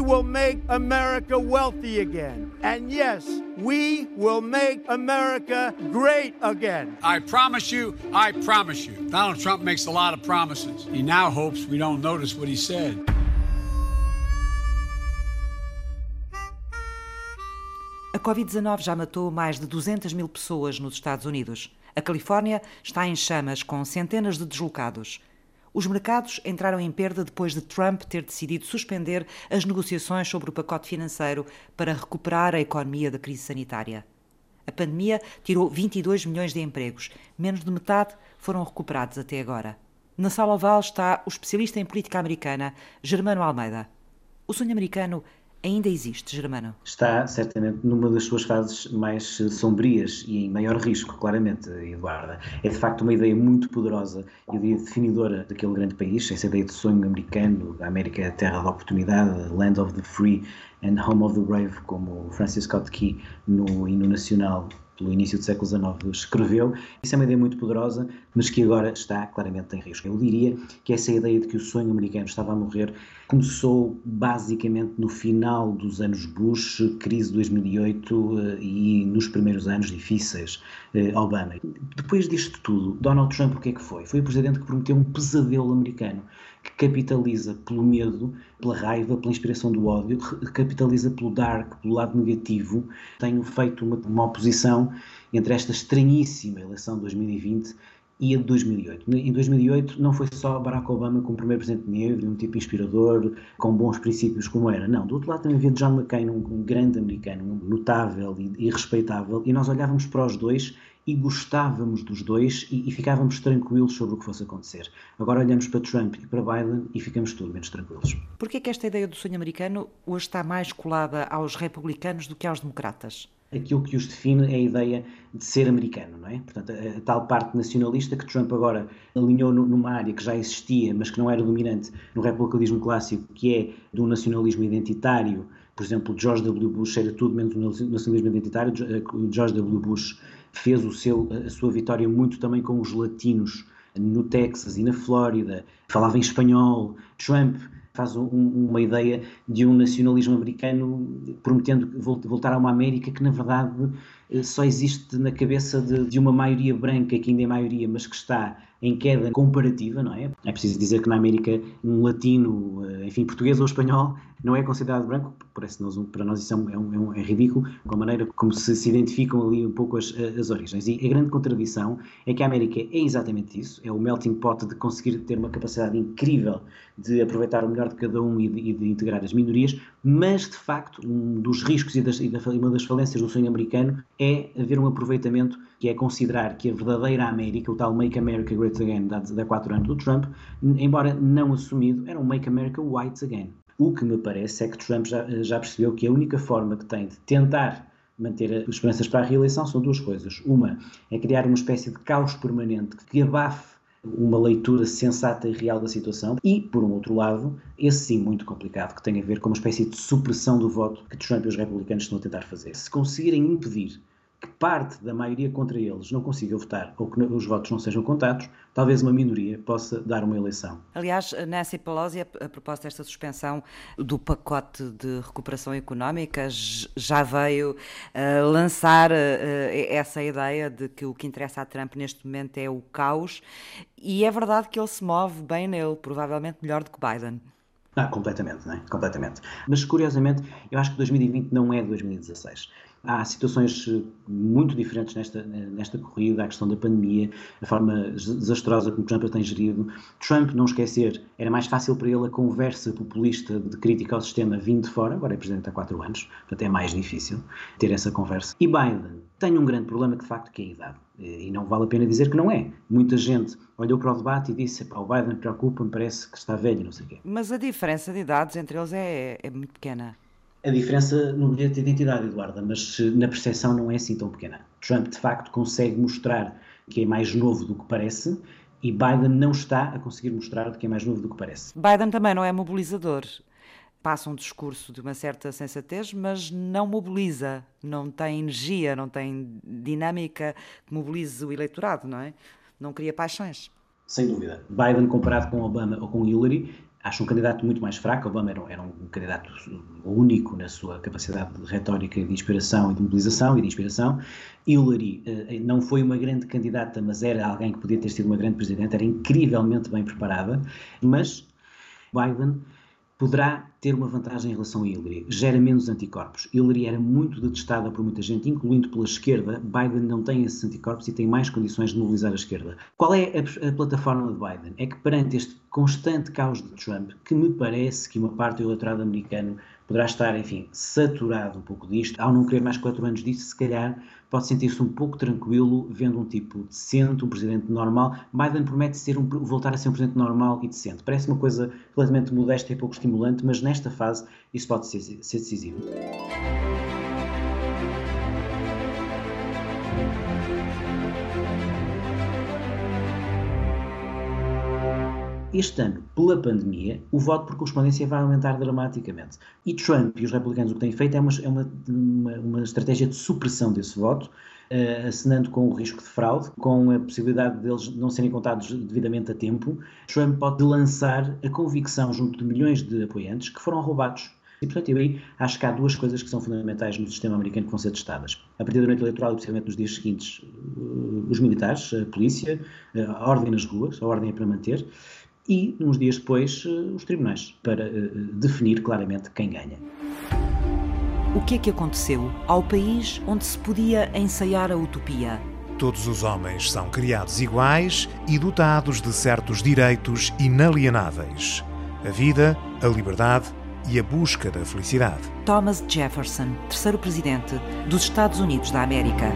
we will make America wealthy again. And yes, we will make America great again. I promise you, I promise you. Donald Trump makes a lot of promises. He now hopes we don't notice what he said. A Covid-19 já matou mais de 200 mil pessoas nos Estados Unidos. A Califórnia está em chamas, com centenas de deslocados. Os mercados entraram em perda depois de Trump ter decidido suspender as negociações sobre o pacote financeiro para recuperar a economia da crise sanitária. A pandemia tirou 22 milhões de empregos, menos de metade foram recuperados até agora. Na sala oval está o especialista em política americana, Germano Almeida. O sonho americano ainda existe, Germano? Está certamente numa das suas fases mais eh, sombrias e em maior risco, claramente, Eduarda. É de facto uma ideia muito poderosa e definidora daquele grande país, essa ideia de sonho americano, a América terra da oportunidade, land of the free and home of the brave, como Francis Scott Key no hino nacional pelo início do século XIX escreveu. Isso é uma ideia muito poderosa, mas que agora está claramente em risco. Eu diria que essa ideia de que o sonho americano estava a morrer começou basicamente no final dos anos Bush, crise de 2008 eh, e nos primeiros anos difíceis eh, Obama. Depois disto tudo, Donald Trump o que é que foi? Foi o presidente que prometeu um pesadelo americano que capitaliza pelo medo, pela raiva, pela inspiração do ódio, capitaliza pelo dark, pelo lado negativo. Tenho feito uma, uma oposição entre esta estranhíssima eleição de 2020 e a de 2008. Em 2008 não foi só Barack Obama como primeiro presidente negro, um tipo inspirador, com bons princípios como era. Não, do outro lado também havia John McCain, um, grande americano, um notável e, e respeitável, e nós olhávamos para os dois e gostávamos dos dois e, e, ficávamos tranquilos sobre o que fosse acontecer. Agora olhamos para Trump e para Biden e ficamos tudo menos tranquilos. Por que é que esta ideia do sonho americano hoje está mais colada aos republicanos do que aos democratas? Aquilo que os define é a ideia de ser americano, não é? Portanto, a, a tal parte nacionalista que Trump agora alinhou no, numa área que já existia, mas que não era dominante no republicanismo clássico, que é do nacionalismo identitário. Por exemplo, George W. Bush era tudo menos um nacionalismo identitário. George W. Bush fez o seu, a sua vitória muito também com os latinos no Texas e na Flórida, falava em espanhol. Trump faz um, uma ideia de um nacionalismo americano prometendo voltar a uma América que, na verdade, só existe na cabeça de, de uma maioria branca, que ainda é maioria, mas que está em queda comparativa, não é? É preciso dizer que na América um latino, eh, enfim, português ou espanhol, não é considerado branco, parece nós, para nós isso é, um, é, um, é, ridículo, com a maneira como se, se identificam ali um pouco as, as origens. E a grande contradição é que a América é exatamente isso, é o melting pot de conseguir ter uma capacidade incrível de aproveitar o melhor de cada um e de, e de integrar as minorias, mas de facto um dos riscos e, das, e da, uma das falências do sonho americano é haver um aproveitamento que é considerar que a verdadeira América, o tal Make America Great Again da, da quatro anos do Trump, embora não assumido, era um Make America White Again. O que me parece é que Trump já, já percebeu que a única forma que tem de tentar manter as esperanças para a reeleição são duas coisas. Uma é criar uma espécie de caos permanente que abafe uma leitura sensata e real da situação e, por um outro lado, esse sim muito complicado, que tem a ver com uma espécie de supressão do voto que Trump e os republicanos estão a tentar fazer. Se conseguirem impedir que parte da maioria contra eles não consiga votar ou que os votos não sejam contados, talvez uma minoria possa dar uma eleição. Aliás, Nancy Pelosi, a propósito desta suspensão do pacote de recuperação económica, já veio uh, lançar uh, essa ideia de que o que interessa a Trump neste momento é o caos e é verdade que ele se move bem nele, provavelmente melhor do que Biden. Ah, completamente, não é? Completamente. Mas curiosamente, eu acho que 2020 não é 2016. Há situações eh, muito diferentes nesta, nesta corrida, a questão da pandemia, a forma desastrosa como Trump a tem gerido. Trump, não esquecer, era mais fácil para ele a conversa populista de crítica ao sistema vindo de fora, agora é presidente há quatro anos, portanto é mais difícil ter essa conversa. E Biden tem um grande problema que de facto que é a idade. E não vale a pena dizer que não é. Muita gente olhou para o debate e disse: o Biden preocupa-me, parece que está velho, não sei o quê. Mas a diferença de idades entre eles é, é muito pequena a diferença no bilhete de identidade, Eduarda, mas na percepção não é assim tão pequena. Trump, de facto, consegue mostrar que é mais novo do que parece e Biden não está a conseguir mostrar que é mais novo do que parece. Biden também não é mobilizador. Passa um discurso de uma certa sensatez, mas não mobiliza, não tem energia, não tem dinâmica que mobilize o eleitorado, não é? Não cria paixões. Sem dúvida. Biden comparado com Obama ou com Hillary, acho um candidato muito mais fraco. Obama era, era, um candidato único na sua capacidade de retórica, de inspiração e de mobilização e de inspiração. Hillary uh, não foi uma grande candidata, mas era alguém que podia ter sido uma grande presidente, era incrivelmente bem preparada. Mas Biden poderá ter uma vantagem em relação a Hillary. Gera menos anticorpos. Hillary era muito detestada por muita gente, incluindo pela esquerda. Biden não tem esses anticorpos e tem mais condições de mobilizar a esquerda. Qual é a, a plataforma de Biden? É que perante este constante caos de Trump, que me parece que uma parte do eleitorado americano poderá estar, enfim, saturado um pouco disto, ao não querer mais quatro anos disto, se calhar pode sentir-se um pouco tranquilo vendo um tipo decente, um presidente normal. Biden promete ser um, voltar a ser um presidente normal e decente. Parece uma coisa relativamente modesta e pouco estimulante, mas nesta fase isso pode ser, ser decisivo. Este ano, pela pandemia, o voto por correspondência vai aumentar dramaticamente. E Trump e os republicanos o que têm feito é uma, é uma, uma, uma estratégia de supressão desse voto, uh, assinando com o risco de fraude, com a possibilidade deles não serem contados devidamente a tempo. Trump pode lançar a convicção junto de milhões de apoiantes que foram roubados e, portanto, aí acho que há duas coisas que são fundamentais no sistema americano que vão ser testadas. A partir da noite eleitoral e, especialmente nos dias seguintes, uh, os militares, a polícia, a ordem nas ruas, a ordem é para manter, e, uns dias depois, eh, os tribunais, para eh, definir claramente quem ganha. O que é que aconteceu ao país onde se podia ensaiar a utopia? Todos os homens são criados iguais e dotados de certos direitos inalienáveis: a vida, a liberdade e a busca da felicidade. Thomas Jefferson, terceiro presidente dos Estados Unidos da América.